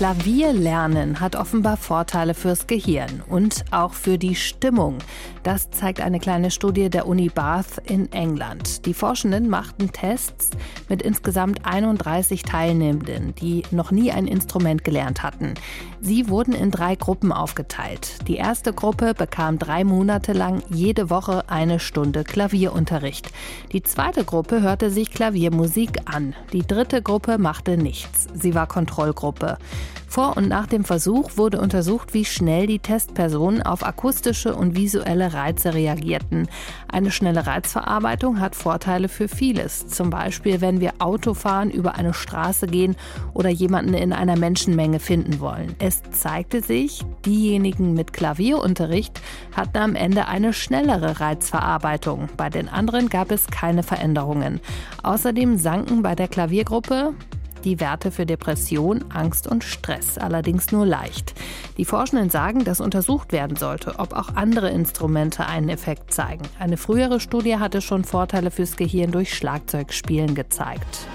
Klavier lernen hat offenbar Vorteile fürs Gehirn und auch für die Stimmung. Das zeigt eine kleine Studie der Uni Bath in England. Die Forschenden machten Tests mit insgesamt 31 Teilnehmenden, die noch nie ein Instrument gelernt hatten. Sie wurden in drei Gruppen aufgeteilt. Die erste Gruppe bekam drei Monate lang jede Woche eine Stunde Klavierunterricht. Die zweite Gruppe hörte sich Klaviermusik an. Die dritte Gruppe machte nichts. Sie war Kontrollgruppe. Vor und nach dem Versuch wurde untersucht, wie schnell die Testpersonen auf akustische und visuelle Reize reagierten. Eine schnelle Reizverarbeitung hat Vorteile für vieles. Zum Beispiel, wenn wir Auto fahren, über eine Straße gehen oder jemanden in einer Menschenmenge finden wollen. Es zeigte sich, diejenigen mit Klavierunterricht hatten am Ende eine schnellere Reizverarbeitung. Bei den anderen gab es keine Veränderungen. Außerdem sanken bei der Klaviergruppe die Werte für Depression, Angst und Stress, allerdings nur leicht. Die Forschenden sagen, dass untersucht werden sollte, ob auch andere Instrumente einen Effekt zeigen. Eine frühere Studie hatte schon Vorteile fürs Gehirn durch Schlagzeugspielen gezeigt.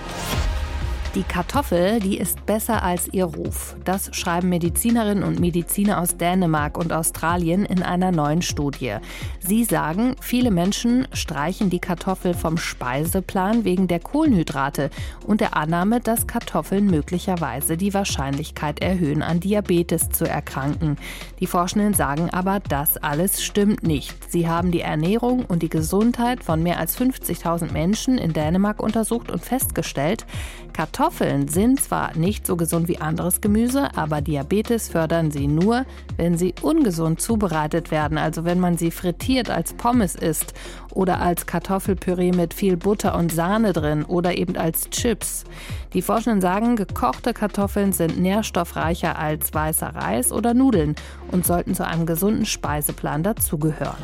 Die Kartoffel, die ist besser als ihr Ruf. Das schreiben Medizinerinnen und Mediziner aus Dänemark und Australien in einer neuen Studie. Sie sagen, viele Menschen streichen die Kartoffel vom Speiseplan wegen der Kohlenhydrate und der Annahme, dass Kartoffeln möglicherweise die Wahrscheinlichkeit erhöhen, an Diabetes zu erkranken. Die Forschenden sagen aber, das alles stimmt nicht. Sie haben die Ernährung und die Gesundheit von mehr als 50.000 Menschen in Dänemark untersucht und festgestellt, Kartoffeln sind zwar nicht so gesund wie anderes Gemüse, aber Diabetes fördern sie nur, wenn sie ungesund zubereitet werden, also wenn man sie frittiert als Pommes isst oder als Kartoffelpüree mit viel Butter und Sahne drin oder eben als Chips. Die Forschenden sagen, gekochte Kartoffeln sind nährstoffreicher als weißer Reis oder Nudeln und sollten zu einem gesunden Speiseplan dazugehören.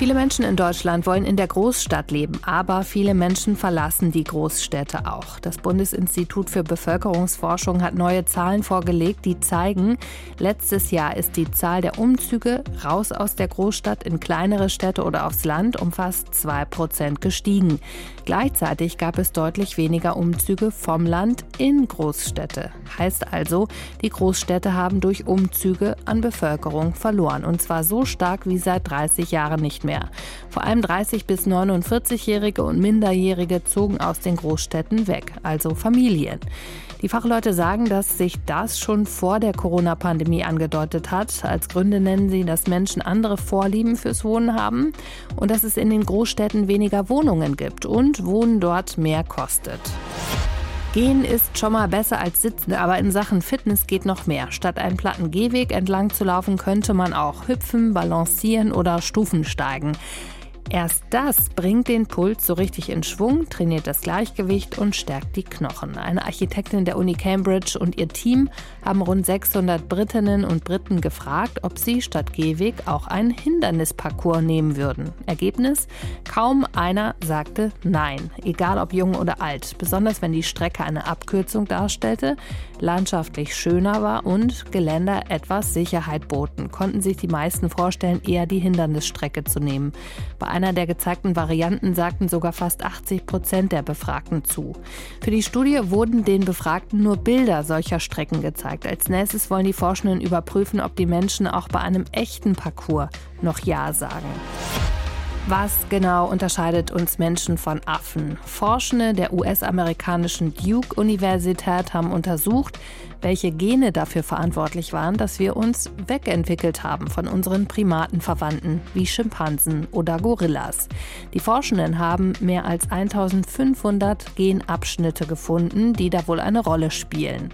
Viele Menschen in Deutschland wollen in der Großstadt leben, aber viele Menschen verlassen die Großstädte auch. Das Bundesinstitut für Bevölkerungsforschung hat neue Zahlen vorgelegt, die zeigen, letztes Jahr ist die Zahl der Umzüge raus aus der Großstadt in kleinere Städte oder aufs Land um fast 2 Prozent gestiegen. Gleichzeitig gab es deutlich weniger Umzüge vom Land in Großstädte. Heißt also, die Großstädte haben durch Umzüge an Bevölkerung verloren. Und zwar so stark wie seit 30 Jahren nicht mehr mehr. Vor allem 30 bis 49-Jährige und Minderjährige zogen aus den Großstädten weg, also Familien. Die Fachleute sagen, dass sich das schon vor der Corona-Pandemie angedeutet hat. Als Gründe nennen sie, dass Menschen andere Vorlieben fürs Wohnen haben und dass es in den Großstädten weniger Wohnungen gibt und Wohnen dort mehr kostet. Gehen ist schon mal besser als sitzen, aber in Sachen Fitness geht noch mehr. Statt einen platten Gehweg entlang zu laufen, könnte man auch hüpfen, balancieren oder Stufen steigen. Erst das bringt den Puls so richtig in Schwung, trainiert das Gleichgewicht und stärkt die Knochen. Eine Architektin der Uni Cambridge und ihr Team haben rund 600 Britinnen und Briten gefragt, ob sie statt Gehweg auch einen Hindernisparcours nehmen würden. Ergebnis? Kaum einer sagte Nein, egal ob jung oder alt. Besonders wenn die Strecke eine Abkürzung darstellte, landschaftlich schöner war und Geländer etwas Sicherheit boten, konnten sich die meisten vorstellen, eher die Hindernisstrecke zu nehmen. Bei einer der gezeigten Varianten sagten sogar fast 80 Prozent der Befragten zu. Für die Studie wurden den Befragten nur Bilder solcher Strecken gezeigt. Als nächstes wollen die Forschenden überprüfen, ob die Menschen auch bei einem echten Parcours noch Ja sagen. Was genau unterscheidet uns Menschen von Affen? Forschende der US-amerikanischen Duke-Universität haben untersucht, welche Gene dafür verantwortlich waren, dass wir uns wegentwickelt haben von unseren Primatenverwandten wie Schimpansen oder Gorillas. Die Forschenden haben mehr als 1500 Genabschnitte gefunden, die da wohl eine Rolle spielen.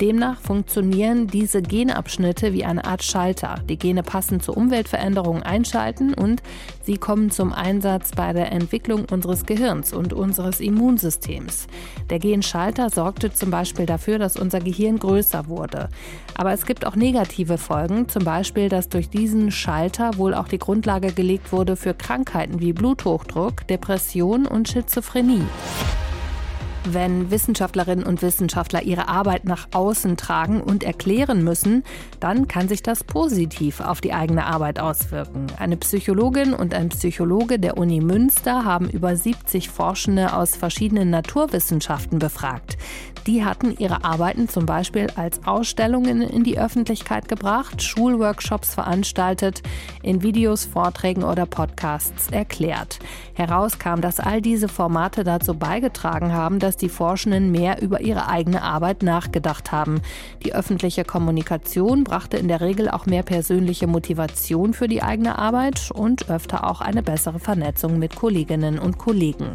Demnach funktionieren diese Genabschnitte wie eine Art Schalter. Die Gene passen zu Umweltveränderungen einschalten und sie kommen zum Einsatz bei der Entwicklung unseres Gehirns und unseres Immunsystems. Der Genschalter sorgte zum Beispiel dafür, dass unser Gehirn größer wurde. Aber es gibt auch negative Folgen, zum Beispiel, dass durch diesen Schalter wohl auch die Grundlage gelegt wurde für Krankheiten wie Bluthochdruck, Depression und Schizophrenie. Wenn Wissenschaftlerinnen und Wissenschaftler ihre Arbeit nach außen tragen und erklären müssen, dann kann sich das positiv auf die eigene Arbeit auswirken. Eine Psychologin und ein Psychologe der Uni Münster haben über 70 Forschende aus verschiedenen Naturwissenschaften befragt. Die hatten ihre Arbeiten zum Beispiel als Ausstellungen in die Öffentlichkeit gebracht, Schulworkshops veranstaltet, in Videos, Vorträgen oder Podcasts erklärt. Heraus kam, dass all diese Formate dazu beigetragen haben, dass die Forschenden mehr über ihre eigene Arbeit nachgedacht haben. Die öffentliche Kommunikation brachte in der Regel auch mehr persönliche Motivation für die eigene Arbeit und öfter auch eine bessere Vernetzung mit Kolleginnen und Kollegen.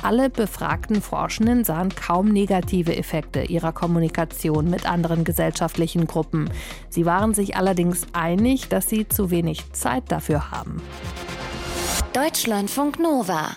Alle befragten Forschenden sahen kaum negative Effekte ihrer Kommunikation mit anderen gesellschaftlichen Gruppen. Sie waren sich allerdings einig, dass sie zu wenig Zeit dafür haben. Deutschlandfunk Nova